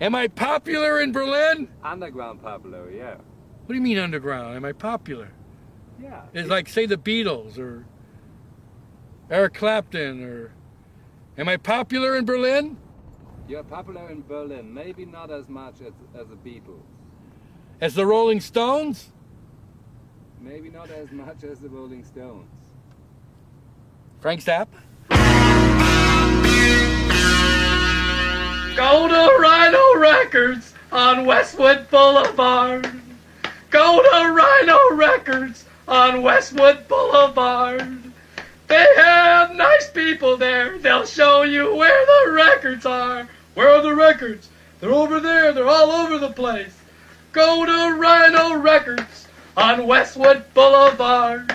Am I popular in Berlin? Underground popular, yeah. What do you mean underground? Am I popular? Yeah. It's like say the Beatles or Eric Clapton or am I popular in Berlin? You're popular in Berlin, maybe not as much as, as the Beatles. As the Rolling Stones? Maybe not as much as the Rolling Stones. Frank Zappa? Go to Rhino Records on Westwood Boulevard. Go to Rhino Records on Westwood Boulevard. They have nice people there. They'll show you where the records are. Where are the records? They're over there. They're all over the place. Go to Rhino Records on Westwood Boulevard.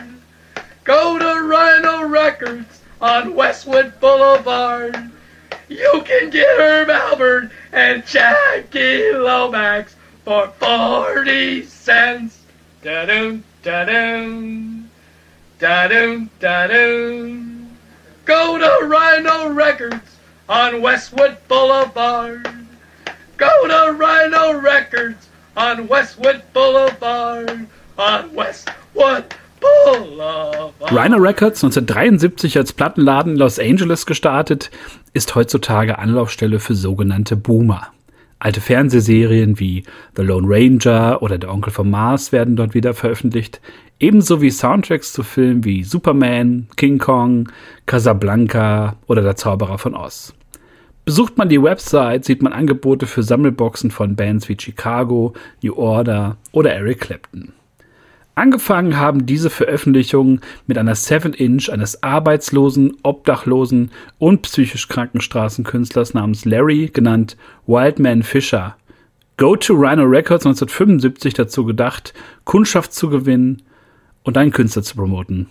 Go to Rhino Records on Westwood Boulevard. You can get Herb Alpert and Jackie Lomax for 40 cents. Da-dum, da-dum, da-dum, da-dum. Go to Rhino Records on Westwood Boulevard. Go to Rhino Records on Westwood Boulevard. On Westwood Boulevard. Rhino Records, 1973 als Plattenladen Los Angeles gestartet, ist heutzutage Anlaufstelle für sogenannte Boomer. Alte Fernsehserien wie The Lone Ranger oder Der Onkel vom Mars werden dort wieder veröffentlicht, ebenso wie Soundtracks zu Filmen wie Superman, King Kong, Casablanca oder Der Zauberer von Oz. Besucht man die Website, sieht man Angebote für Sammelboxen von Bands wie Chicago, New Order oder Eric Clapton. Angefangen haben diese Veröffentlichungen mit einer 7-Inch eines arbeitslosen, obdachlosen und psychisch kranken Straßenkünstlers namens Larry, genannt Wildman Fisher. Go to Rhino Records 1975 dazu gedacht, Kundschaft zu gewinnen und einen Künstler zu promoten.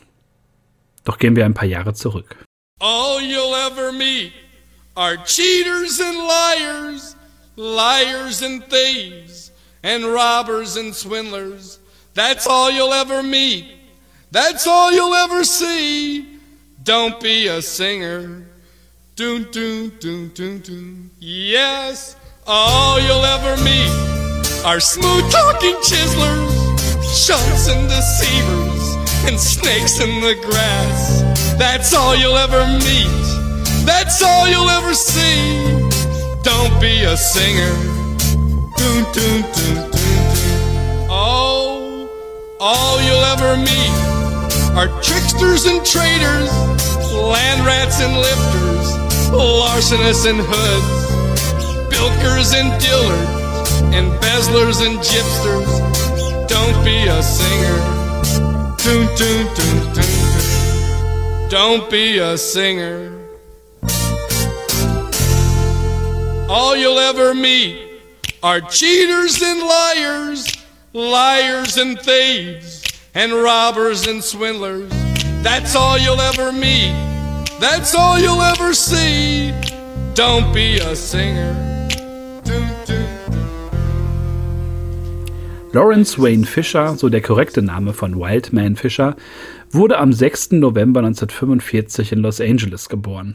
Doch gehen wir ein paar Jahre zurück. All you'll ever meet are cheaters and liars, liars and thieves, and robbers and swindlers. That's all you'll ever meet. That's all you'll ever see. Don't be a singer. Doon, doon, doon, doon, doon. Yes, all you'll ever meet are smooth talking chiselers, shunts and deceivers, and snakes in the grass. That's all you'll ever meet. That's all you'll ever see. Don't be a singer. Doon, doon, doon. All you'll ever meet are tricksters and traitors, land rats and lifters, larcenists and hoods, bilkers and dillards, embezzlers and gypsters. Don't be a singer. Don't be a singer. All you'll ever meet are cheaters and liars liars and thieves, and robbers and swindlers. That's all you'll ever meet. That's all you'll ever see. Don't be a singer. Lawrence Wayne Fisher, so der korrekte Name von Wildman Fisher, wurde am 6. November 1945 in Los Angeles geboren.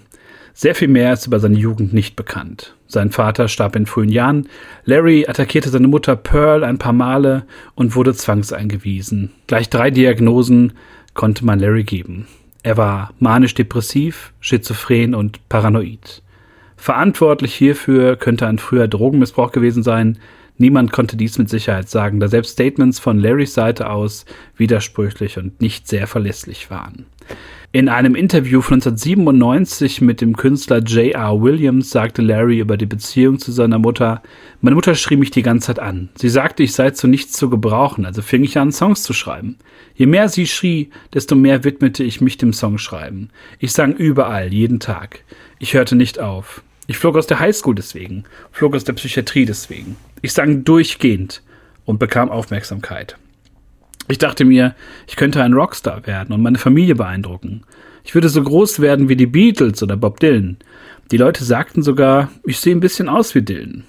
Sehr viel mehr ist über seine Jugend nicht bekannt. Sein Vater starb in frühen Jahren, Larry attackierte seine Mutter Pearl ein paar Male und wurde zwangseingewiesen. Gleich drei Diagnosen konnte man Larry geben. Er war manisch-depressiv, schizophren und paranoid. Verantwortlich hierfür könnte ein früher Drogenmissbrauch gewesen sein. Niemand konnte dies mit Sicherheit sagen, da selbst Statements von Larrys Seite aus widersprüchlich und nicht sehr verlässlich waren. In einem Interview von 1997 mit dem Künstler J.R. Williams sagte Larry über die Beziehung zu seiner Mutter, meine Mutter schrie mich die ganze Zeit an. Sie sagte, ich sei zu nichts zu gebrauchen, also fing ich an, Songs zu schreiben. Je mehr sie schrie, desto mehr widmete ich mich dem Songschreiben. Ich sang überall, jeden Tag. Ich hörte nicht auf. Ich flog aus der Highschool deswegen, flog aus der Psychiatrie deswegen. Ich sang durchgehend und bekam Aufmerksamkeit. Ich dachte mir, ich könnte ein Rockstar werden und meine Familie beeindrucken. Ich würde so groß werden wie die Beatles oder Bob Dylan. Die Leute sagten sogar, ich sehe ein bisschen aus wie Dylan.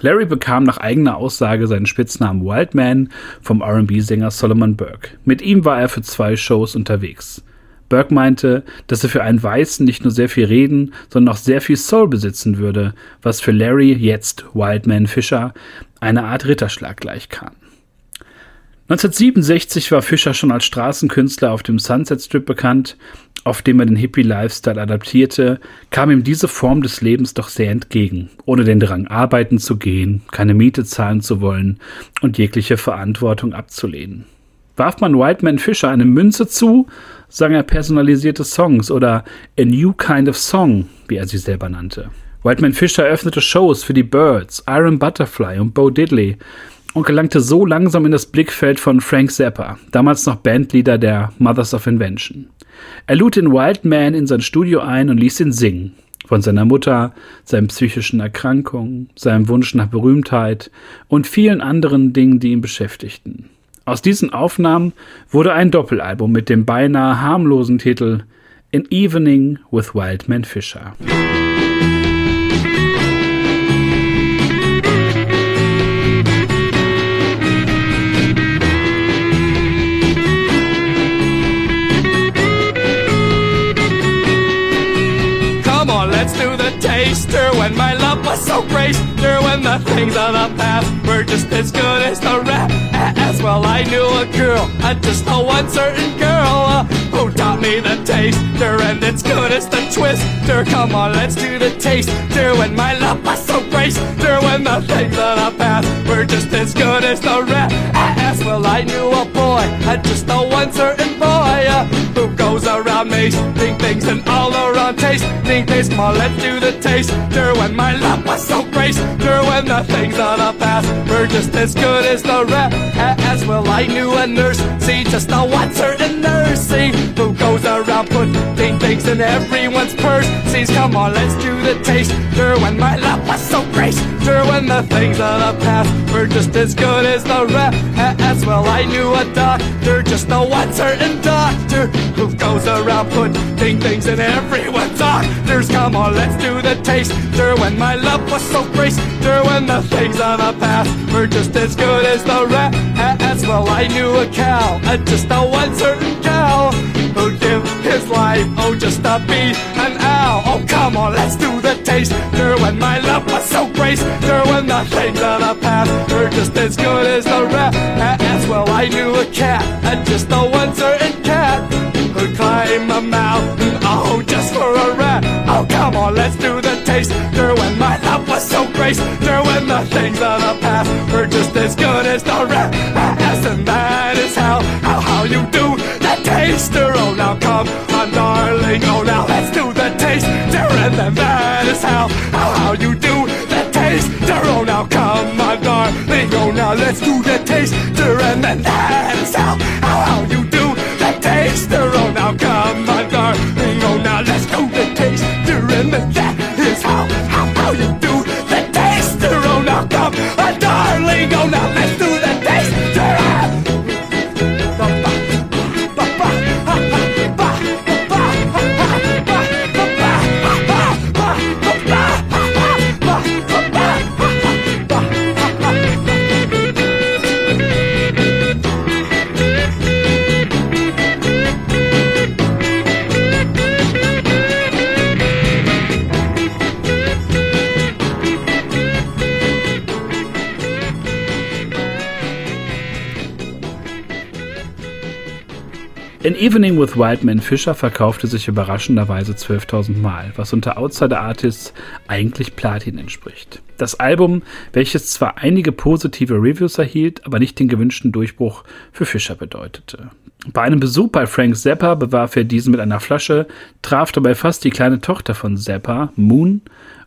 Larry bekam nach eigener Aussage seinen Spitznamen Wildman vom RB-Sänger Solomon Burke. Mit ihm war er für zwei Shows unterwegs. Burke meinte, dass er für einen Weißen nicht nur sehr viel reden, sondern auch sehr viel Soul besitzen würde, was für Larry, jetzt Wildman Fisher, eine Art Ritterschlag gleichkam. 1967 war Fischer schon als Straßenkünstler auf dem Sunset Strip bekannt, auf dem er den Hippie-Lifestyle adaptierte, kam ihm diese Form des Lebens doch sehr entgegen, ohne den Drang arbeiten zu gehen, keine Miete zahlen zu wollen und jegliche Verantwortung abzulehnen. Warf man Whiteman Fischer eine Münze zu, sang er personalisierte Songs oder A New Kind of Song, wie er sie selber nannte. Whiteman Fischer eröffnete Shows für die Birds, Iron Butterfly und Bo Diddley und gelangte so langsam in das Blickfeld von Frank Zappa, damals noch Bandleader der Mothers of Invention. Er lud den Wildman in sein Studio ein und ließ ihn singen. Von seiner Mutter, seinen psychischen Erkrankungen, seinem Wunsch nach Berühmtheit und vielen anderen Dingen, die ihn beschäftigten. Aus diesen Aufnahmen wurde ein Doppelalbum mit dem beinahe harmlosen Titel An Evening with Wildman Fisher. Taster when my love was so great. There when the things of the past were just as good as the rap. As well, I knew a girl, I just know one certain girl uh, who taught me the taste. taster, and it's good as the twister. Come on, let's do the taste. taster when my love was so great. There when the things of the past were just as good as the rap. As well, I knew a boy, I just know one certain boy uh, who goes around making things and all around taste. Think taste, on, let's do the taste. There when my love was so great. There when the things of the past were just as good as the. As well, I knew a nurse. See, just a one certain nurse. See, who goes around putting things in everyone's purse. Come on, let's do the taste. When my love was so great. When the things of the past were just as good as the. As well, I knew a doctor. Just a one certain doctor who goes around putting things in everyone's doctors. Come on, let's do the taste. When my love was so great. When the things of the past were just as good as the. As well, I knew a cow, just a one certain cow who'd give his life, oh, just to be an. Oh, come on, let's do the taste. There when my love was so great. There when the things of the past were just as good as the rap. As well, I knew a cat, uh, just a one certain cat who'd climb a mountain, oh, just for a rat. Oh, come on, let's do the taste. There when my love was so great. There when the things of the past were just as good as the rap. As and that is how, how, how you do the taster. Oh, now come And then that is how, how, how you do the taster. Oh, now come on, darling. Oh, now let's do the taste. And then that is how, how, how you do the taster. Oh, now come on, darling. Oh, now let's do the taster. And then that An Evening with Wildman Fisher verkaufte sich überraschenderweise 12.000 Mal, was unter Outsider Artists eigentlich Platin entspricht. Das Album, welches zwar einige positive Reviews erhielt, aber nicht den gewünschten Durchbruch für Fischer bedeutete. Bei einem Besuch bei Frank Zappa bewarf er diesen mit einer Flasche, traf dabei fast die kleine Tochter von Zappa, Moon,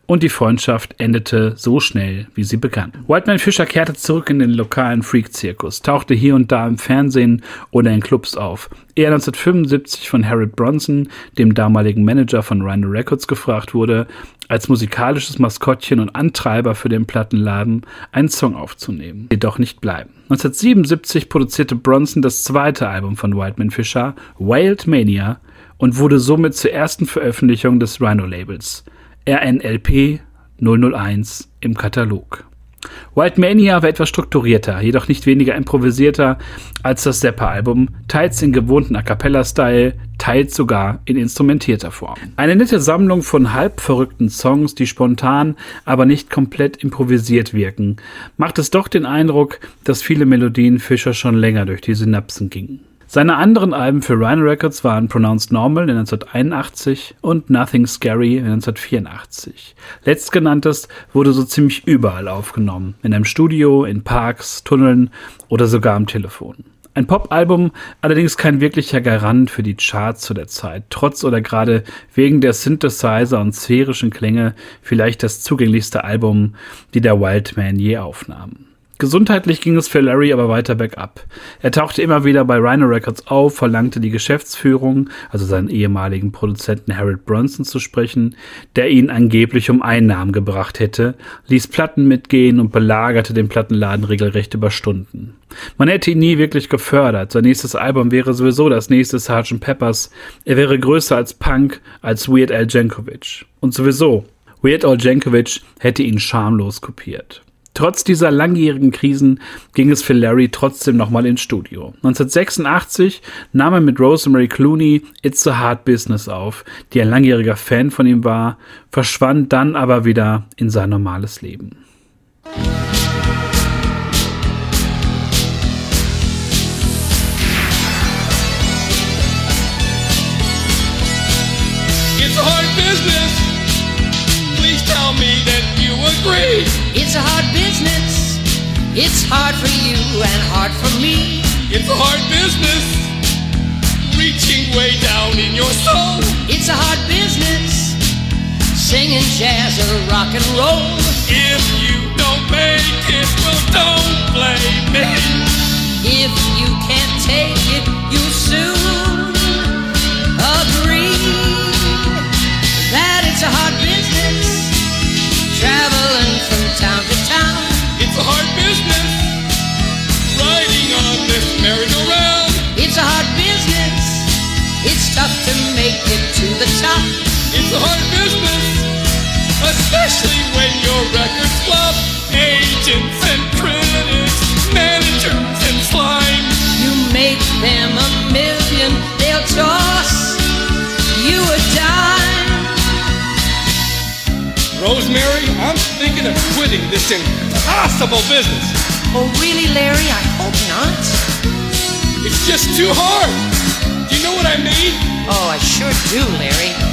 und die Freundschaft endete so schnell, wie sie begann. Whiteman Fisher kehrte zurück in den lokalen Freak-Zirkus, tauchte hier und da im Fernsehen oder in Clubs auf. Er 1975 von Harold Bronson, dem damaligen Manager von Rhino Records, gefragt wurde, als musikalisches Maskottchen und Antreiber für den Plattenladen einen Song aufzunehmen. Jedoch nicht bleiben. 1977 produzierte Bronson das zweite Album von Whiteman Fisher, Wild Mania, und wurde somit zur ersten Veröffentlichung des Rhino-Labels. RNLP 001 im Katalog. Wild Mania war etwas strukturierter, jedoch nicht weniger improvisierter als das Zappa-Album, teils in gewohnten A Cappella-Style, teils sogar in instrumentierter Form. Eine nette Sammlung von halb verrückten Songs, die spontan, aber nicht komplett improvisiert wirken, macht es doch den Eindruck, dass viele Melodien Fischer schon länger durch die Synapsen gingen. Seine anderen Alben für Rhino Records waren Pronounced Normal in 1981 und Nothing Scary in 1984. Letztgenanntes wurde so ziemlich überall aufgenommen, in einem Studio, in Parks, Tunneln oder sogar am Telefon. Ein Pop-Album, allerdings kein wirklicher Garant für die Charts zu der Zeit, trotz oder gerade wegen der Synthesizer und sphärischen Klänge vielleicht das zugänglichste Album, die der Wildman je aufnahm. Gesundheitlich ging es für Larry aber weiter bergab. Er tauchte immer wieder bei Rhino Records auf, verlangte die Geschäftsführung, also seinen ehemaligen Produzenten Harold Bronson zu sprechen, der ihn angeblich um Einnahmen gebracht hätte, ließ Platten mitgehen und belagerte den Plattenladen regelrecht über Stunden. Man hätte ihn nie wirklich gefördert. Sein nächstes Album wäre sowieso das nächste Sgt. Peppers. Er wäre größer als Punk, als Weird Al Jankovic. Und sowieso, Weird Al Jankovic hätte ihn schamlos kopiert. Trotz dieser langjährigen Krisen ging es für Larry trotzdem nochmal ins Studio. 1986 nahm er mit Rosemary Clooney It's a Hard Business auf, die ein langjähriger Fan von ihm war, verschwand dann aber wieder in sein normales Leben. It's a hard business. It's hard for you and hard for me. It's a hard business. Reaching way down in your soul. It's a hard business. Singing jazz or rock and roll. If you don't make it, well, don't blame me. If you can't take it, you'll soon agree that it's a hard business. Traveling Especially when your records flop. Agents and critics, managers and slime. You make them a million, they'll toss you a dime. Rosemary, I'm thinking of quitting this impossible business. Oh, really, Larry? I hope not. It's just too hard. Do you know what I mean? Oh, I sure do, Larry.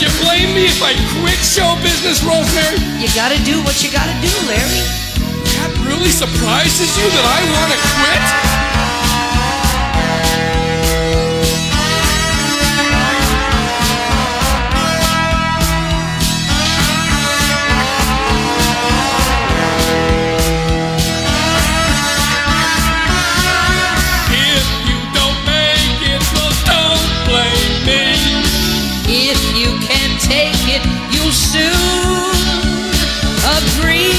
Would you blame me if I quit show business, Rosemary? You gotta do what you gotta do, Larry. That really surprises you that I want to quit? Take it, you'll soon agree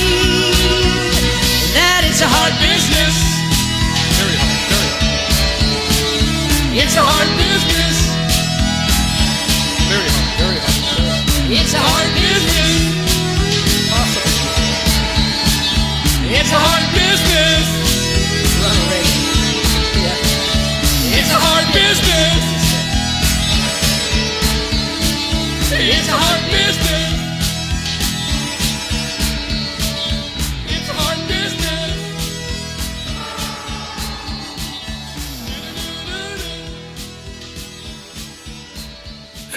that it's a hard business. Very hard, very hard. It's a hard business. Very hard, very hard. It's a hard business. Awesome. It's a hard business. Ronald Reagan. Yeah. It's a hard business. It's a business.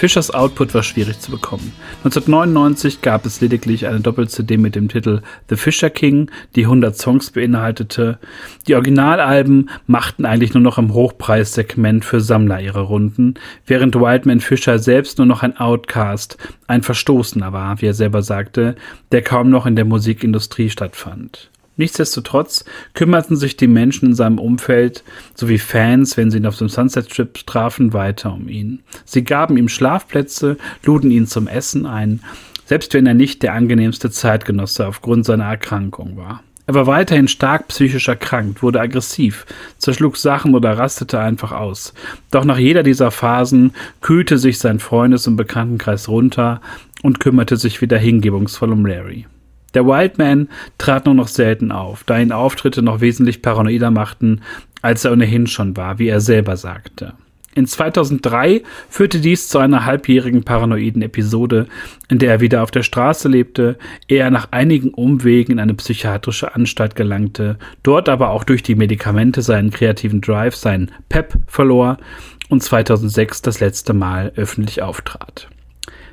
Fischers Output war schwierig zu bekommen. 1999 gab es lediglich eine Doppel-CD mit dem Titel The Fisher King, die 100 Songs beinhaltete. Die Originalalben machten eigentlich nur noch im Hochpreissegment für Sammler ihre Runden, während Wildman Fisher selbst nur noch ein Outcast, ein Verstoßener war, wie er selber sagte, der kaum noch in der Musikindustrie stattfand. Nichtsdestotrotz kümmerten sich die Menschen in seinem Umfeld sowie Fans, wenn sie ihn auf dem Sunset Strip trafen, weiter um ihn. Sie gaben ihm Schlafplätze, luden ihn zum Essen ein, selbst wenn er nicht der angenehmste Zeitgenosse aufgrund seiner Erkrankung war. Er war weiterhin stark psychisch erkrankt, wurde aggressiv, zerschlug Sachen oder rastete einfach aus. Doch nach jeder dieser Phasen kühlte sich sein Freundes- und Bekanntenkreis runter und kümmerte sich wieder hingebungsvoll um Larry. Der Wildman trat nur noch selten auf, da ihn Auftritte noch wesentlich paranoider machten, als er ohnehin schon war, wie er selber sagte. In 2003 führte dies zu einer halbjährigen paranoiden Episode, in der er wieder auf der Straße lebte, er nach einigen Umwegen in eine psychiatrische Anstalt gelangte, dort aber auch durch die Medikamente seinen kreativen Drive, seinen Pep verlor und 2006 das letzte Mal öffentlich auftrat.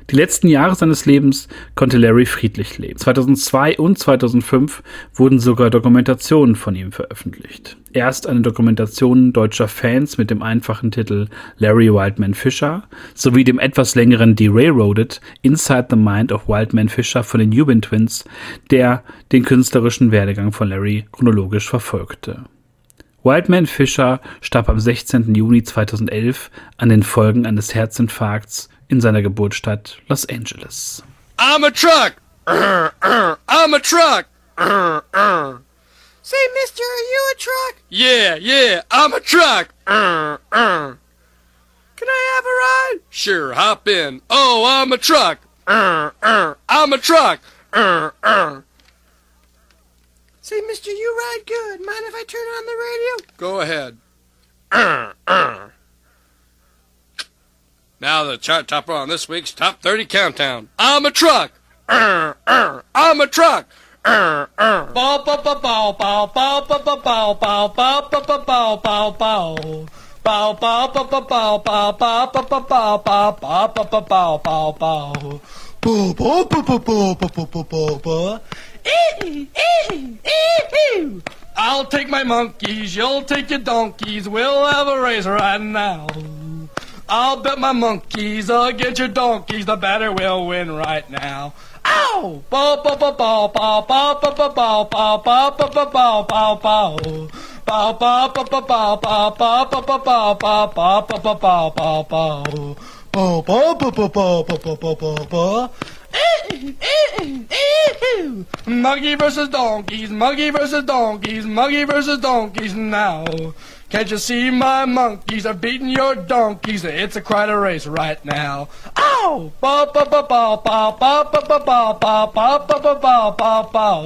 Die letzten Jahre seines Lebens konnte Larry friedlich leben. 2002 und 2005 wurden sogar Dokumentationen von ihm veröffentlicht. Erst eine Dokumentation deutscher Fans mit dem einfachen Titel Larry Wildman Fisher sowie dem etwas längeren Derailroaded Inside the Mind of Wildman Fisher von den Newbin Twins, der den künstlerischen Werdegang von Larry chronologisch verfolgte. Wildman Fisher starb am 16. Juni 2011 an den Folgen eines Herzinfarkts in seiner Geburtsstadt Los Angeles. I'm a truck. I'm a truck. Say, mister, are you a truck? Yeah, yeah, I'm a truck. Can I have a ride? Sure, hop in. Oh, I'm a truck. I'm a truck. Say, mister, you ride good. Mind if I turn on the radio? Go ahead. Now the chart topper on this week's Top 30 Countdown. I'm a truck. I'm a truck. Bow bow bow bow bow bow bow bow bow bow bow bow bow bow bow. Bow bow bow bow bow bow bow bow bow bow bow bow bow bow bow bow bow. Bow bow bow bow bow bow bow bow bow bow. Ee, ee, ee, ee. I'll take my monkeys, you'll take your donkeys, we'll have a race right now. I'll bet my monkeys against your donkeys, the batter will win right now. Ow! Bow bow bow bow bow bow bow bow bow bow bow bow bow bow bow. Bow bow bow bow bow bow bow bow bow bow bow bow bow bow bow bow bow. Bow bow bow bow bow bow bow bow bow bow. Monkey versus donkeys, monkey versus donkeys, monkey versus donkeys now. Can't you see my monkeys are beating your donkeys? It's a quite a race right now. Ow! Ba ba ba ba ba ba ba ba ba ba ba ba ba ba ba ba.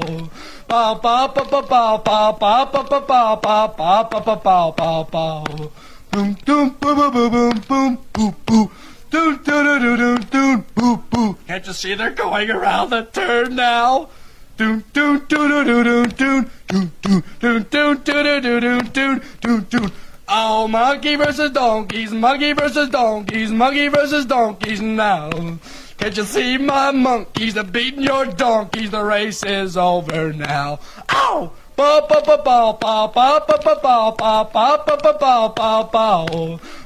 Ba ba ba ba ba ba ba ba ba ba ba ba ba ba ba ba ba. Boom boom boom boom boom boom boom boom. Doon doon doon doon doon boo boo. Can't you see they're going around the turn now? Doon doon doon doon doon doon doon doon doon doon doon doon doon doon. Oh, monkey versus donkeys, monkey versus donkeys, monkey versus donkeys now. Can't you see my monkeys are beating your donkeys? The race is over now. Ow! Ba ba ba ba ba ba ba ba ba ba ba ba ba.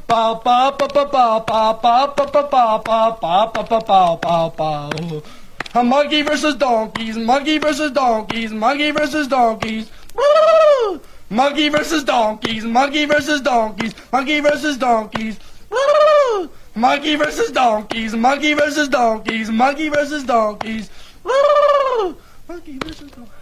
Ba ba ba ba ba ba ba ba ba ba ba ba ba ba ba ba ba. A monkey versus donkeys, monkey versus donkeys, monkey versus donkeys. Woo! Monkey versus donkeys, monkey versus donkeys, monkey versus donkeys. Woo! Monkey versus donkeys, monkey versus donkeys, monkey versus donkeys. Woo! Monkey versus donkeys.